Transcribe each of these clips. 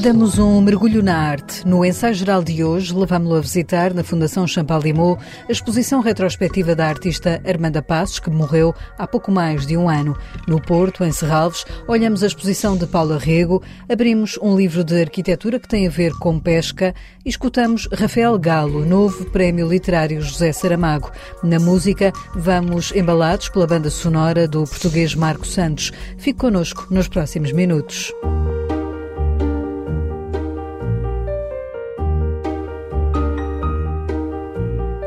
Damos um mergulho na arte. No ensaio geral de hoje, levámo-lo a visitar na Fundação Champalimau a exposição retrospectiva da artista Armanda Passos, que morreu há pouco mais de um ano. No Porto, em Serralves, olhamos a exposição de Paula Rego, abrimos um livro de arquitetura que tem a ver com pesca e escutamos Rafael Galo, novo prémio literário José Saramago. Na música, vamos embalados pela banda sonora do português Marco Santos. Fique connosco nos próximos minutos.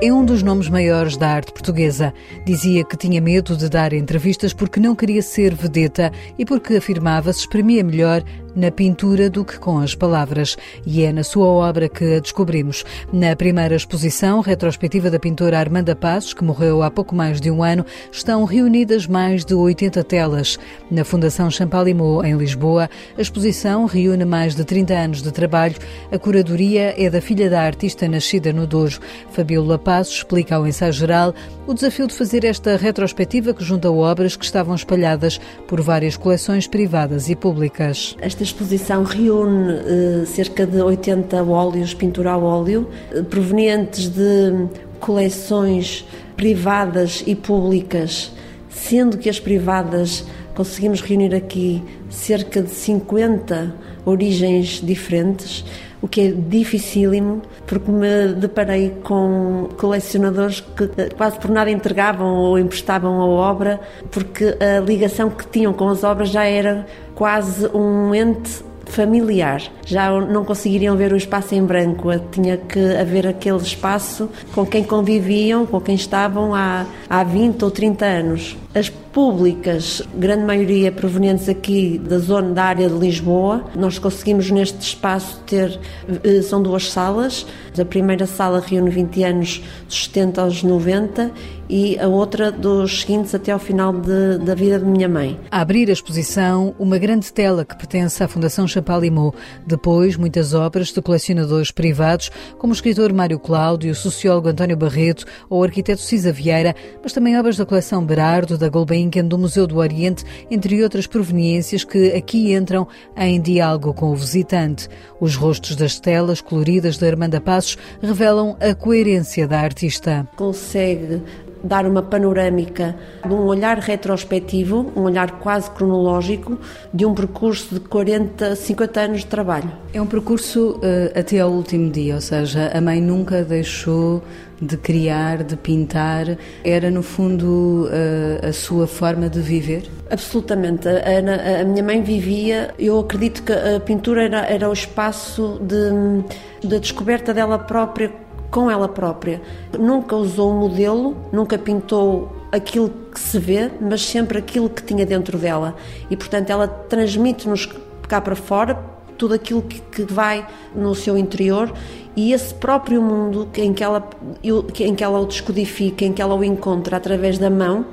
É um dos nomes maiores da arte portuguesa. Dizia que tinha medo de dar entrevistas porque não queria ser vedeta e porque afirmava se exprimia melhor na pintura do que com as palavras. E é na sua obra que a descobrimos. Na primeira exposição retrospectiva da pintora Armanda Passos, que morreu há pouco mais de um ano, estão reunidas mais de 80 telas. Na Fundação Champalimau, em Lisboa, a exposição reúne mais de 30 anos de trabalho. A curadoria é da filha da artista nascida no Douro. Fabiola Passos explica ao ensaio geral o desafio de fazer esta retrospectiva que junta obras que estavam espalhadas por várias coleções privadas e públicas. Esta exposição reúne uh, cerca de 80 óleos, pintura a óleo, uh, provenientes de coleções privadas e públicas, sendo que as privadas conseguimos reunir aqui cerca de 50 origens diferentes o que é dificílimo, porque me deparei com colecionadores que quase por nada entregavam ou emprestavam a obra, porque a ligação que tinham com as obras já era quase um ente familiar. Já não conseguiriam ver o espaço em branco, tinha que haver aquele espaço com quem conviviam, com quem estavam há, há 20 ou 30 anos. As públicas, grande maioria provenientes aqui da zona da área de Lisboa. Nós conseguimos neste espaço ter, eh, são duas salas. A primeira sala reúne 20 anos dos 70 aos 90 e a outra dos seguintes até ao final de, da vida de minha mãe. A abrir a exposição, uma grande tela que pertence à Fundação Champalimau. Depois, muitas obras de colecionadores privados, como o escritor Mário Cláudio, o sociólogo António Barreto ou o arquiteto Cisa Vieira, mas também obras da coleção Berardo, da Gulbenkian, do Museu do Oriente, entre outras proveniências que aqui entram em diálogo com o visitante. Os rostos das telas coloridas de Armanda Passos revelam a coerência da artista. Consegue dar uma panorâmica de um olhar retrospectivo, um olhar quase cronológico, de um percurso de 40, 50 anos de trabalho. É um percurso uh, até ao último dia, ou seja, a mãe nunca deixou de criar, de pintar, era no fundo uh, a sua forma de viver? Absolutamente. A, a, minha mãe vivia, eu acredito que a pintura era, era o espaço de, de descoberta dela própria com ela própria. Nunca usou um modelo, nunca pintou aquilo que se vê, mas sempre aquilo que tinha dentro dela. E, portanto, ela transmite-nos cá para fora tudo aquilo que, que, vai no seu interior e esse próprio mundo em que, ela, em que ela o descodifica, em que ela o encontra através da mão,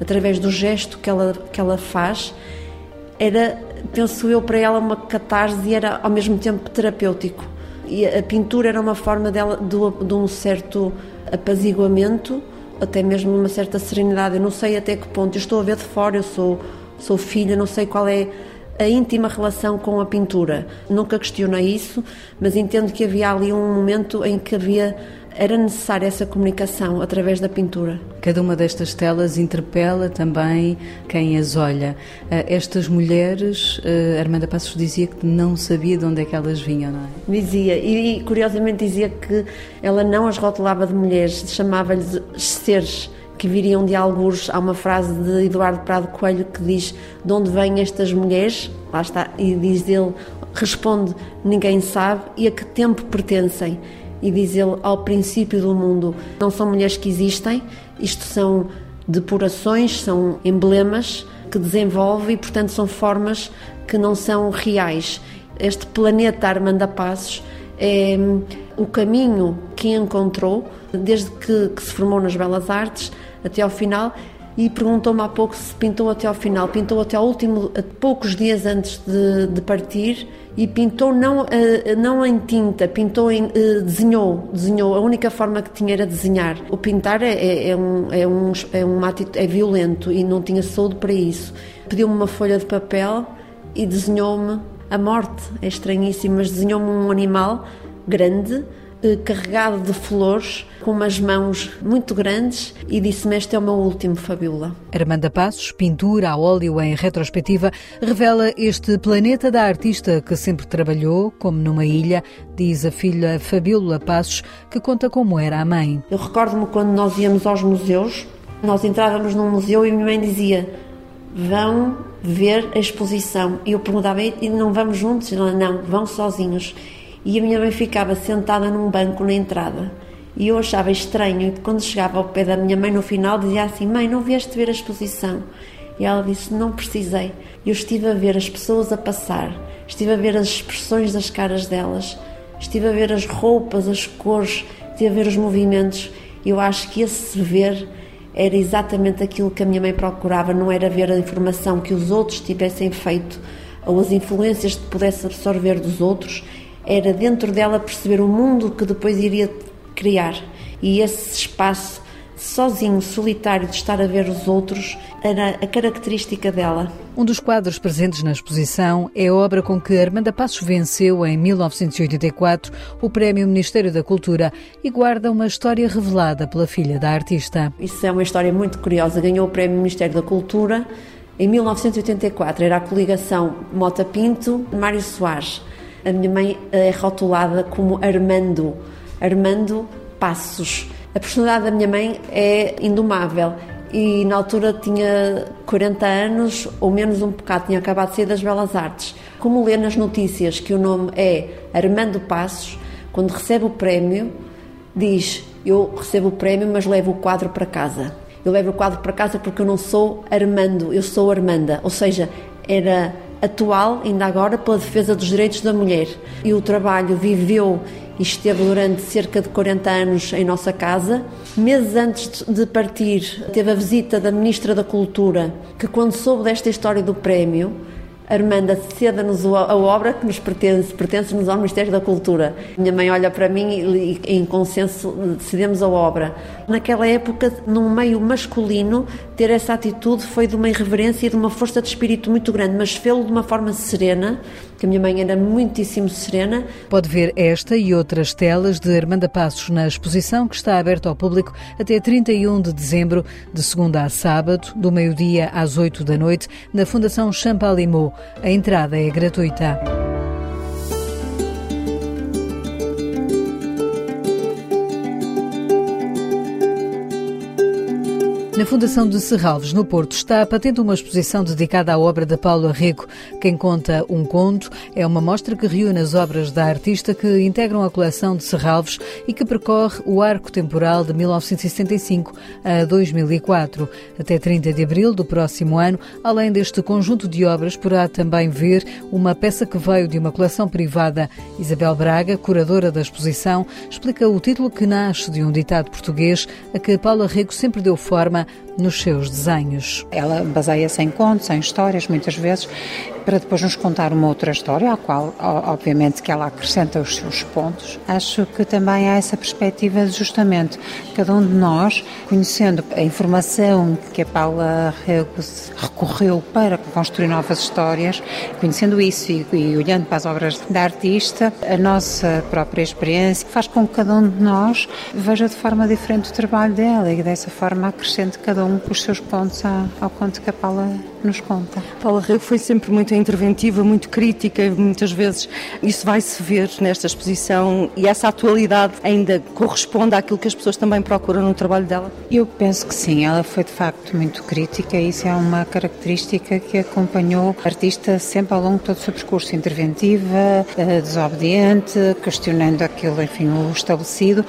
através do gesto que ela, que ela faz, era, penso eu, para ela uma catarse e era ao mesmo tempo terapêutico e a pintura era uma forma dela de, de um certo apaziguamento, até mesmo uma certa serenidade. Eu não sei até que ponto, eu estou a ver de fora, eu sou, sou filha, não sei qual é a íntima relação com a pintura. Nunca questionei isso, mas entendo que havia ali um momento em que havia era necessária essa comunicação através da pintura. Cada uma destas telas interpela também quem as olha. Eh, estas mulheres, eh, Armanda Passos dizia que não sabia de onde é que elas vinham, não é? Dizia, e curiosamente dizia que ela não as rotulava de mulheres, chamava-lhes seres que viriam de alguns. Há uma frase de Eduardo Prado Coelho que diz: De onde vêm estas mulheres? Lá está, e diz ele: responde, ninguém sabe, e a que tempo pertencem? e diz ele ao princípio do mundo. Não são mulheres que existem, isto são depurações, são emblemas que desenvolve e, portanto, são formas que não são reais. Este planeta Armanda Passos é hum, o caminho que encontrou desde que, que se formou nas Belas Artes até ao final e perguntou-me há pouco se pintou até ao final. Pintou até ao último, poucos dias antes de, de partir e pintou não, eh, não em tinta, pintou em, eh, desenhou, desenhou. A única forma que tinha era desenhar. O pintar é, é, é um, é, um, é, um, é violento e não tinha saúde para isso. Pediu-me uma folha de papel e desenhou-me a morte é estranhíssimo, mas desenhou-me um animal grande, carregado de flores, com umas mãos muito grandes e disse-me: Este é o meu último, Fabiola. Armanda Passos, pintura a óleo em retrospectiva, revela este planeta da artista que sempre trabalhou, como numa ilha, diz a filha Fabiola Passos, que conta como era a mãe. Eu recordo-me quando nós íamos aos museus, nós entrávamos num museu e a minha mãe dizia: Vão ver a exposição. E eu perguntava: E não vamos juntos? Ela, não, vão sozinhos e a minha mãe ficava sentada num banco na entrada. E eu achava estranho, e quando chegava ao pé da minha mãe no final, dizia assim: Mãe, não vieste ver a exposição? E ela disse: Não precisei. Eu estive a ver as pessoas a passar, estive a ver as expressões das caras delas, estive a ver as roupas, as cores, estive a ver os movimentos. Eu acho que esse ver era exatamente aquilo que a minha mãe procurava, não era ver a informação que os outros tivessem feito ou as influências que pudesse absorver dos outros, era dentro dela perceber o mundo que depois iria criar. E esse espaço sozinho, solitário, de estar a ver os outros, era a característica dela. Um dos quadros presentes na exposição é a obra com que Armanda Passos venceu em 1984 o Prémio Ministério da Cultura e guarda uma história revelada pela filha da artista. Isso é uma história muito curiosa. Ganhou o Prémio Ministério da Cultura em 1984. Era a coligação Mota Pinto, Mário Soares. A minha mãe é rotulada como Armando, Armando Passos. A personalidade da minha mãe é indomável e na altura tinha 40 anos ou menos um bocado, tinha acabado de sair das Belas Artes. Como lê nas notícias que o nome é Armando Passos, quando recebe o prémio, diz: Eu recebo o prémio, mas levo o quadro para casa. Eu levo o quadro para casa porque eu não sou Armando, eu sou Armanda. Ou seja, era atual, ainda agora, pela defesa dos direitos da mulher. E o trabalho viveu e esteve durante cerca de 40 anos em nossa casa. Meses antes de partir, teve a visita da Ministra da Cultura, que, quando soube desta história do prémio, Armanda, ceda-nos a obra que nos pertence, pertence-nos ao Ministério da Cultura. Minha mãe olha para mim e, em consenso, cedemos a obra. Naquela época, num meio masculino, ter essa atitude foi de uma irreverência e de uma força de espírito muito grande, mas fê-lo de uma forma serena, que a minha mãe era muitíssimo serena. Pode ver esta e outras telas de Armanda Passos na exposição que está aberta ao público até 31 de dezembro, de segunda a sábado, do meio-dia às 8 da noite, na Fundação Champalimau. A entrada é gratuita. Na Fundação de Serralves, no Porto, está patente uma exposição dedicada à obra da Paula Rico. Quem conta um conto é uma mostra que reúne as obras da artista que integram a coleção de Serralves e que percorre o arco temporal de 1975 a 2004. Até 30 de abril do próximo ano, além deste conjunto de obras, poderá também ver uma peça que veio de uma coleção privada. Isabel Braga, curadora da exposição, explica o título que nasce de um ditado português a que Paula Rico sempre deu forma nos seus desenhos. Ela baseia-se em contos, em histórias, muitas vezes, para depois nos contar uma outra história, à qual, obviamente, que ela acrescenta os seus pontos. Acho que também há essa perspectiva de, justamente, cada um de nós, conhecendo a informação que a Paula recorreu para construir novas histórias, conhecendo isso e, e olhando para as obras da artista, a nossa própria experiência faz com que cada um de nós veja de forma diferente o trabalho dela e dessa forma acrescente cada um os seus pontos ao conto que a Paula nos conta. Paula Rego foi sempre muito interventiva, muito crítica, muitas vezes isso vai-se ver nesta exposição e essa atualidade ainda corresponde àquilo que as pessoas também procuram no trabalho dela? Eu penso que sim, ela foi de facto muito crítica e isso é uma característica que acompanhou a artista sempre ao longo de todo o seu percurso, interventiva, eh, desobediente, questionando aquilo, enfim, o estabelecido,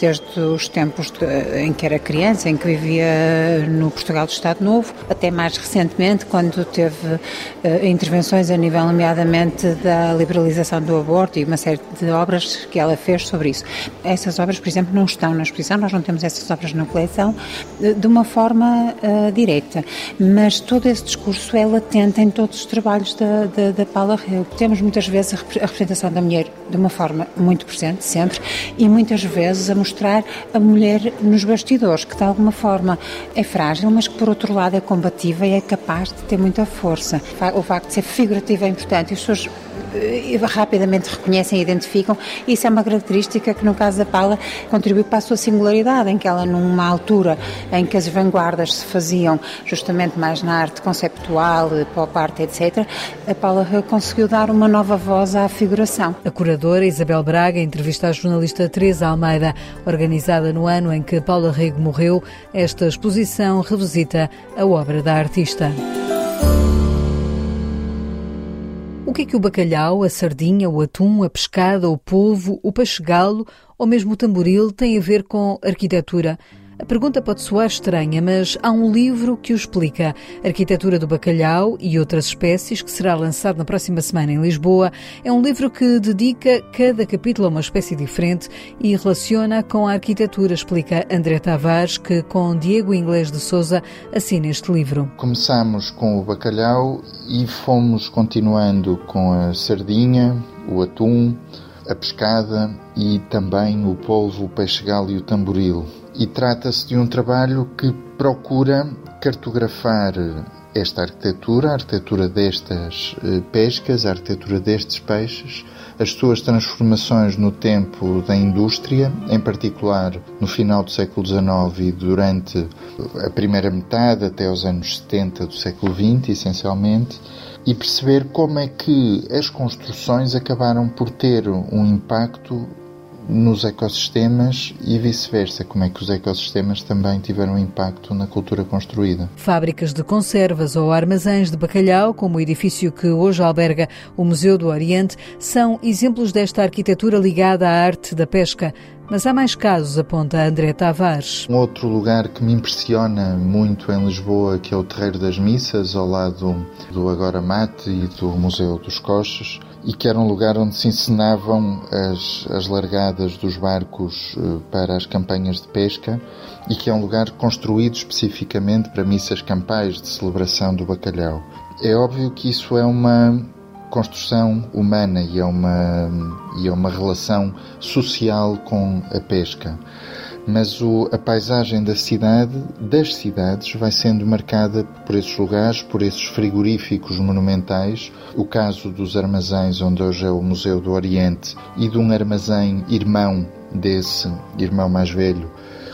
desde os tempos de, em que era criança, em que vivia no Portugal do Estado Novo, até mais recentemente, quando teve uh, intervenções a nível, nomeadamente, da liberalização do aborto e uma série de obras que ela fez sobre isso. Essas obras, por exemplo, não estão na exposição, nós não temos essas obras na coleção de uma forma uh, direta, mas todo esse discurso é latente em todos os trabalhos da, da, da Paula Reu. Temos muitas vezes a representação da mulher de uma forma muito presente, sempre, e muitas vezes a mostrar a mulher nos bastidores, que de alguma forma é frágil, mas que por outro lado é combativa e é capaz de ter muita força. O facto de ser figurativa é importante e as pessoas rapidamente reconhecem e identificam. Isso é uma característica que, no caso da Paula, contribui para a sua singularidade, em que ela, numa altura em que as vanguardas se faziam justamente mais na arte conceptual, pop art, etc., a Paula conseguiu dar uma nova voz à figuração. A curadora Isabel Braga entrevista a jornalista Teresa Almeida, organizada no ano em que Paula Rego morreu. Esta exposição revisita a obra da artista. O que é que o bacalhau, a sardinha, o atum, a pescada, o polvo, o peixe-galo ou mesmo o tamboril têm a ver com arquitetura? A pergunta pode soar estranha, mas há um livro que o explica. Arquitetura do Bacalhau e outras espécies, que será lançado na próxima semana em Lisboa. É um livro que dedica cada capítulo a uma espécie diferente e relaciona com a arquitetura, explica André Tavares, que com Diego Inglês de Souza assina este livro. Começamos com o bacalhau e fomos continuando com a sardinha, o atum, a pescada e também o polvo, o peixe-galo e o tamboril e trata-se de um trabalho que procura cartografar esta arquitetura, a arquitetura destas eh, pescas, a arquitetura destes peixes, as suas transformações no tempo da indústria, em particular no final do século XIX e durante a primeira metade até os anos 70 do século XX, essencialmente, e perceber como é que as construções acabaram por ter um impacto nos ecossistemas e vice-versa, como é que os ecossistemas também tiveram impacto na cultura construída. Fábricas de conservas ou armazéns de bacalhau, como o edifício que hoje alberga o Museu do Oriente, são exemplos desta arquitetura ligada à arte da pesca. Mas há mais casos, aponta André Tavares. Um outro lugar que me impressiona muito em Lisboa, que é o Terreiro das Missas, ao lado do Agora Mate e do Museu dos Coches, e que era um lugar onde se encenavam as, as largadas dos barcos eh, para as campanhas de pesca e que é um lugar construído especificamente para missas campais de celebração do bacalhau. É óbvio que isso é uma construção humana e é uma, e é uma relação social com a pesca mas o, a paisagem da cidade, das cidades, vai sendo marcada por esses lugares, por esses frigoríficos monumentais. O caso dos armazéns, onde hoje é o Museu do Oriente, e de um armazém irmão desse, irmão mais velho,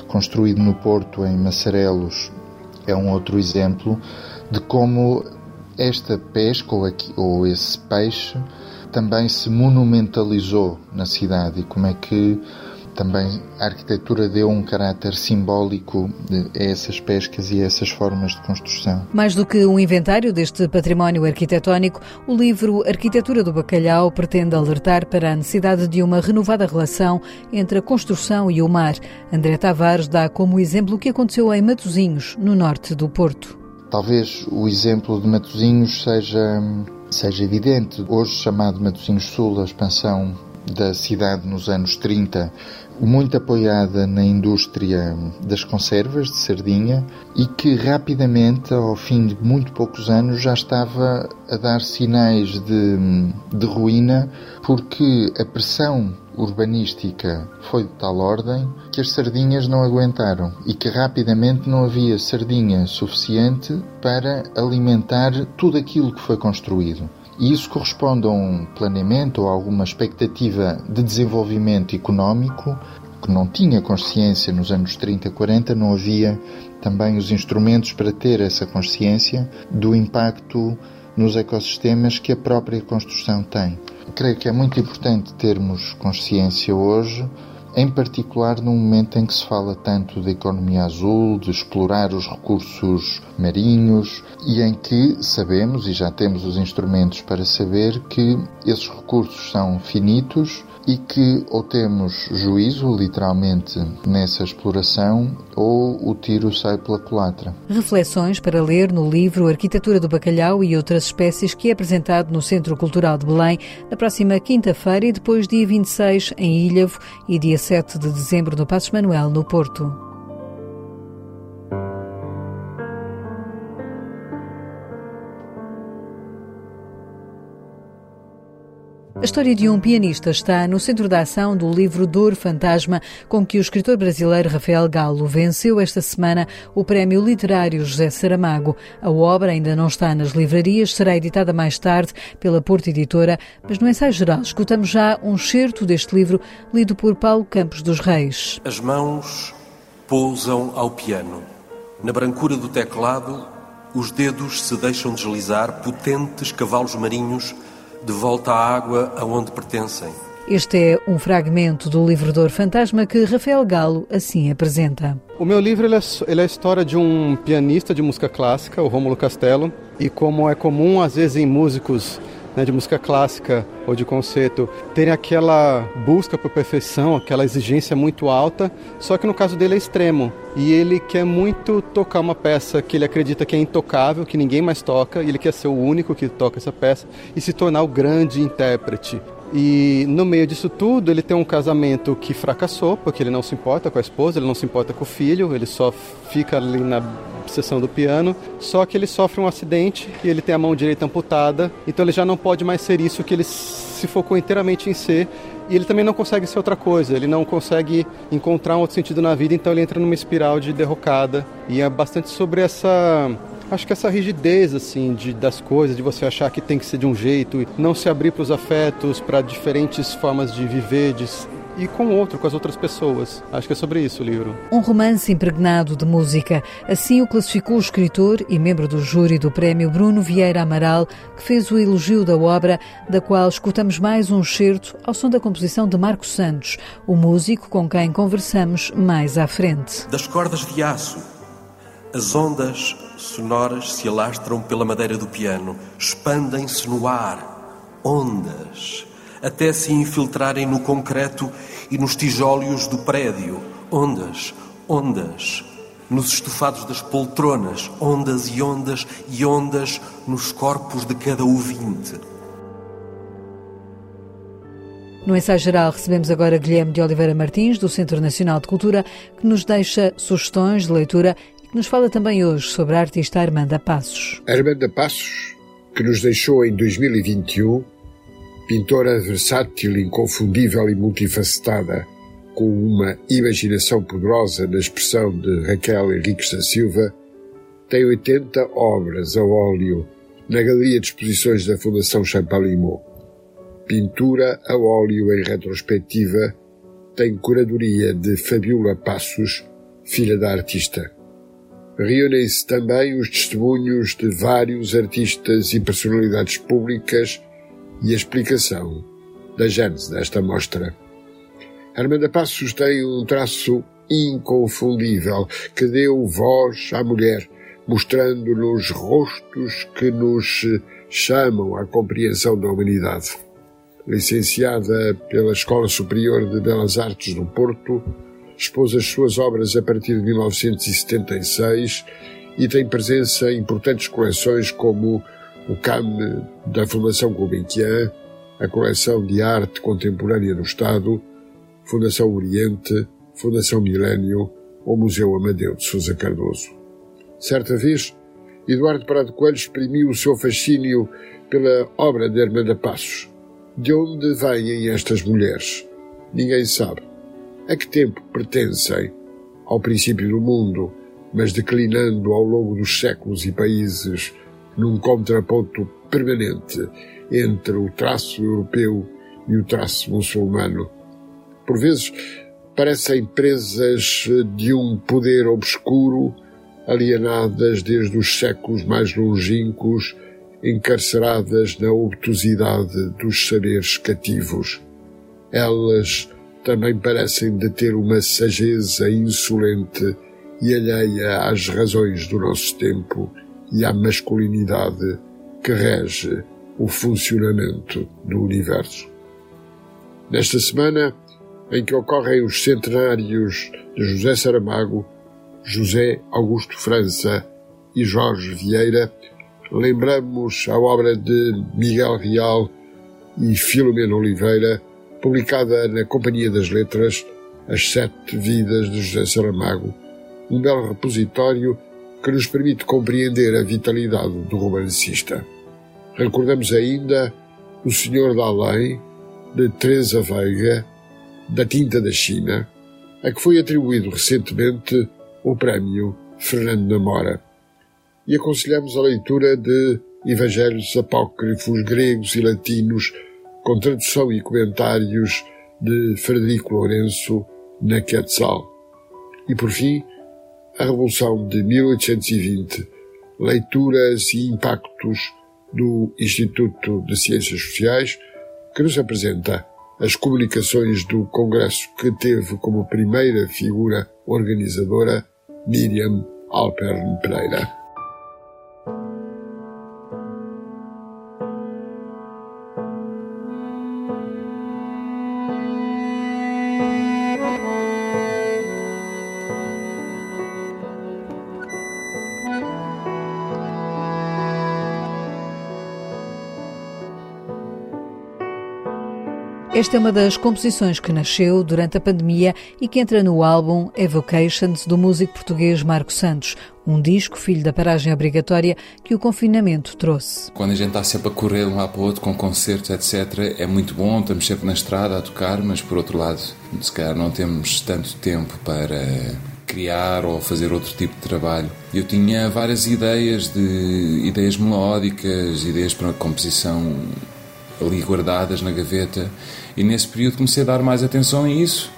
construído no Porto, em Massarelos, é um outro exemplo de como esta pesca ou, aqui, ou esse peixe também se monumentalizou na cidade e como é que também a arquitetura deu um caráter simbólico a essas pescas e a essas formas de construção. Mais do que um inventário deste património arquitetónico, o livro Arquitetura do Bacalhau pretende alertar para a necessidade de uma renovada relação entre a construção e o mar. André Tavares dá como exemplo o que aconteceu em Matosinhos, no norte do Porto. Talvez o exemplo de Matosinhos seja, seja evidente. Hoje chamado Matosinhos Sul, a expansão da cidade nos anos 30 muito apoiada na indústria das conservas de sardinha e que rapidamente, ao fim de muito poucos anos, já estava a dar sinais de, de ruína porque a pressão urbanística foi de tal ordem que as sardinhas não aguentaram e que rapidamente não havia sardinha suficiente para alimentar tudo aquilo que foi construído. E isso corresponde a um planeamento ou a alguma expectativa de desenvolvimento económico que não tinha consciência nos anos 30, 40, não havia também os instrumentos para ter essa consciência do impacto nos ecossistemas que a própria construção tem. Creio que é muito importante termos consciência hoje em particular no momento em que se fala tanto de economia azul, de explorar os recursos marinhos e em que sabemos e já temos os instrumentos para saber que esses recursos são finitos e que ou temos juízo, literalmente, nessa exploração, ou o tiro sai pela culatra. Reflexões para ler no livro Arquitetura do Bacalhau e outras espécies, que é apresentado no Centro Cultural de Belém na próxima quinta-feira e depois dia 26 em Ilhavo e dia 7 de dezembro no Passos Manuel, no Porto. A história de um pianista está no centro da ação do livro Dor Fantasma, com que o escritor brasileiro Rafael Galo venceu esta semana o prémio literário José Saramago. A obra ainda não está nas livrarias, será editada mais tarde pela Porta Editora, mas no ensaio geral escutamos já um certo deste livro lido por Paulo Campos dos Reis. As mãos pousam ao piano. Na brancura do teclado, os dedos se deixam deslizar potentes cavalos marinhos de volta à água aonde pertencem. Este é um fragmento do livro Dor Fantasma que Rafael Galo assim apresenta. O meu livro ele é, ele é, a história de um pianista de música clássica, o Rômulo Castelo, e como é comum às vezes em músicos né, de música clássica ou de concerto terem aquela busca por perfeição, aquela exigência muito alta, só que no caso dele é extremo. E ele quer muito tocar uma peça que ele acredita que é intocável, que ninguém mais toca, e ele quer ser o único que toca essa peça e se tornar o grande intérprete. E no meio disso tudo, ele tem um casamento que fracassou, porque ele não se importa com a esposa, ele não se importa com o filho, ele só fica ali na sessão do piano. Só que ele sofre um acidente e ele tem a mão direita amputada, então ele já não pode mais ser isso que ele se focou inteiramente em ser. E ele também não consegue ser outra coisa, ele não consegue encontrar um outro sentido na vida, então ele entra numa espiral de derrocada. E é bastante sobre essa acho que essa rigidez assim de, das coisas, de você achar que tem que ser de um jeito, não se abrir para os afetos, para diferentes formas de viver, de e com o outro, com as outras pessoas. Acho que é sobre isso o livro. Um romance impregnado de música. Assim o classificou o escritor e membro do júri do prémio Bruno Vieira Amaral, que fez o elogio da obra, da qual escutamos mais um excerto ao som da composição de Marcos Santos, o músico com quem conversamos mais à frente. Das cordas de aço, as ondas sonoras se alastram pela madeira do piano, expandem-se no ar. Ondas até se infiltrarem no concreto e nos tijólios do prédio. Ondas, ondas. Nos estofados das poltronas, ondas e ondas e ondas nos corpos de cada ouvinte. No ensaio geral recebemos agora Guilherme de Oliveira Martins, do Centro Nacional de Cultura, que nos deixa sugestões de leitura nos fala também hoje sobre a artista Armanda Passos. Armanda Passos, que nos deixou em 2021 pintora versátil, inconfundível e multifacetada, com uma imaginação poderosa na expressão de Raquel Henriques da Silva, tem 80 obras a óleo na Galeria de Exposições da Fundação Champalimau. Pintura a óleo em retrospectiva tem curadoria de Fabiola Passos, filha da artista. Reúnem-se também os testemunhos de vários artistas e personalidades públicas e a explicação da gênese desta mostra. Armanda Passos tem um traço inconfundível que deu voz à mulher, mostrando-nos rostos que nos chamam à compreensão da humanidade. Licenciada pela Escola Superior de Belas Artes do Porto, expôs as suas obras a partir de 1976 e tem presença em importantes coleções como o CAM da Fundação Gulbenkian, a Coleção de Arte Contemporânea do Estado, Fundação Oriente, Fundação Milênio ou Museu Amadeu de Sousa Cardoso. Certa vez, Eduardo Prado Coelho exprimiu o seu fascínio pela obra de Armanda Passos. De onde vêm estas mulheres? Ninguém sabe. A que tempo pertencem? Ao princípio do mundo, mas declinando ao longo dos séculos e países num contraponto permanente entre o traço europeu e o traço muçulmano. Por vezes parecem presas de um poder obscuro, alienadas desde os séculos mais longínquos, encarceradas na obtusidade dos saberes cativos. Elas também parecem deter uma sageza insolente e alheia às razões do nosso tempo e à masculinidade que rege o funcionamento do universo. Nesta semana, em que ocorrem os centenários de José Saramago, José Augusto França e Jorge Vieira, lembramos a obra de Miguel Real e Filomena Oliveira, publicada na Companhia das Letras, As Sete Vidas de José Saramago, um belo repositório que nos permite compreender a vitalidade do romancista. Recordamos ainda O Senhor da Além, de Teresa Veiga, da Tinta da China, a que foi atribuído recentemente o prémio Fernando Namora. E aconselhamos a leitura de Evangelhos apócrifos gregos e latinos, com tradução e comentários de Frederico Lourenço na Quetzal. E por fim, a Revolução de 1820, leituras e impactos do Instituto de Ciências Sociais, que nos apresenta as comunicações do Congresso que teve como primeira figura organizadora Miriam Alpern Pereira. Esta é uma das composições que nasceu durante a pandemia e que entra no álbum Evocations do músico português Marco Santos, um disco filho da paragem obrigatória que o confinamento trouxe. Quando a gente está sempre a correr de um lado para o outro com concertos, etc., é muito bom, estamos sempre na estrada a tocar, mas por outro lado, se calhar não temos tanto tempo para criar ou fazer outro tipo de trabalho. Eu tinha várias ideias de ideias melódicas, ideias para composição ali guardadas na gaveta. E nesse período comecei a dar mais atenção a isso,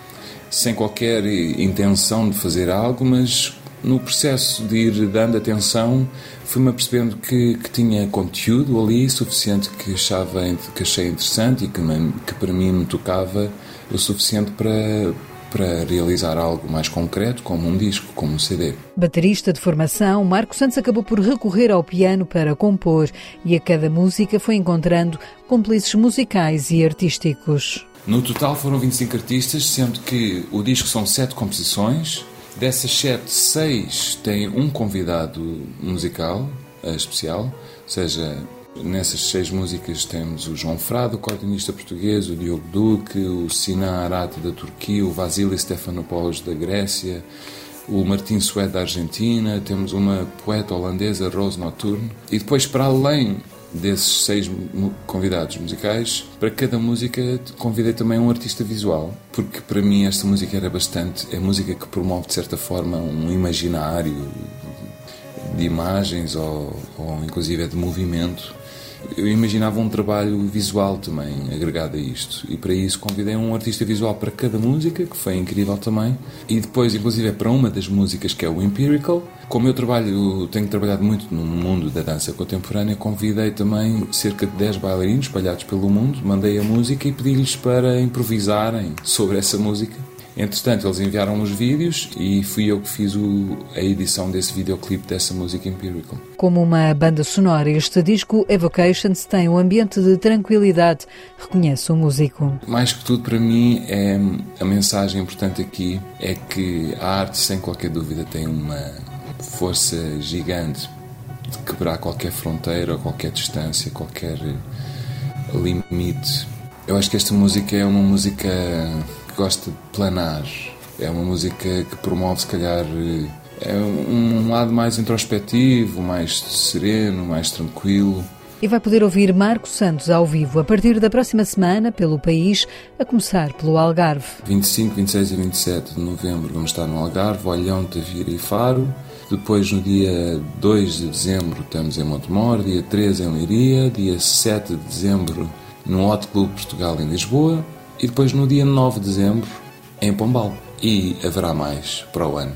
sem qualquer intenção de fazer algo, mas no processo de ir dando atenção, fui-me apercebendo que, que tinha conteúdo ali suficiente que achava que achei interessante e que, que para mim me tocava o suficiente para, para realizar algo mais concreto, como um disco, como um CD. Baterista de formação, Marco Santos acabou por recorrer ao piano para compor e a cada música foi encontrando cúmplices musicais e artísticos. No total foram 25 artistas, sendo que o disco são sete composições. Dessas sete, seis têm um convidado musical especial, ou seja, Nessas seis músicas temos o João Frado, o cordonista português, o Diogo Duque, o Sinan Arate da Turquia, o Vasily Stefanopoulos da Grécia, o Martin Suede da Argentina, temos uma poeta holandesa, Rose Noturne, e depois, para além desses seis convidados musicais, para cada música convidei também um artista visual, porque para mim esta música era bastante. É música que promove, de certa forma, um imaginário de imagens ou, ou inclusive de movimento eu imaginava um trabalho visual também agregado a isto. E para isso convidei um artista visual para cada música, que foi incrível também. E depois, inclusive, é para uma das músicas, que é o Empirical. Como eu trabalho, tenho trabalhado muito no mundo da dança contemporânea, convidei também cerca de 10 bailarinos espalhados pelo mundo, mandei a música e pedi-lhes para improvisarem sobre essa música Entretanto, eles enviaram os vídeos e fui eu que fiz o, a edição desse videoclipe dessa música Empirical. Como uma banda sonora, este disco Evocations tem um ambiente de tranquilidade, reconhece o músico. Mais que tudo, para mim, é a mensagem importante aqui é que a arte, sem qualquer dúvida, tem uma força gigante de quebrar qualquer fronteira, qualquer distância, qualquer limite. Eu acho que esta música é uma música gosta de planar. É uma música que promove, se calhar, é um lado mais introspectivo, mais sereno, mais tranquilo. E vai poder ouvir Marco Santos ao vivo a partir da próxima semana pelo país, a começar pelo Algarve. 25, 26 e 27 de novembro vamos estar no Algarve, Olhão, Tavira e Faro. Depois, no dia 2 de dezembro, estamos em Montemor, dia 13 em Leiria, dia 7 de dezembro no Hot Club Portugal em Lisboa e depois no dia 9 de dezembro em Pombal. E haverá mais para o ano.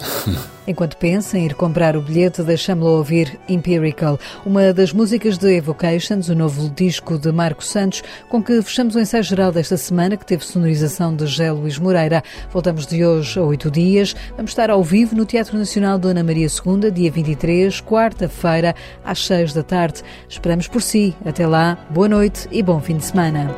Enquanto pensa em ir comprar o bilhete, deixamos-lo ouvir Empirical, uma das músicas de Evocations, o novo disco de Marco Santos, com que fechamos o ensaio geral desta semana, que teve sonorização de Gé Luís Moreira. Voltamos de hoje a oito dias. Vamos estar ao vivo no Teatro Nacional Dona Maria II, dia 23, quarta-feira, às seis da tarde. Esperamos por si. Até lá, boa noite e bom fim de semana.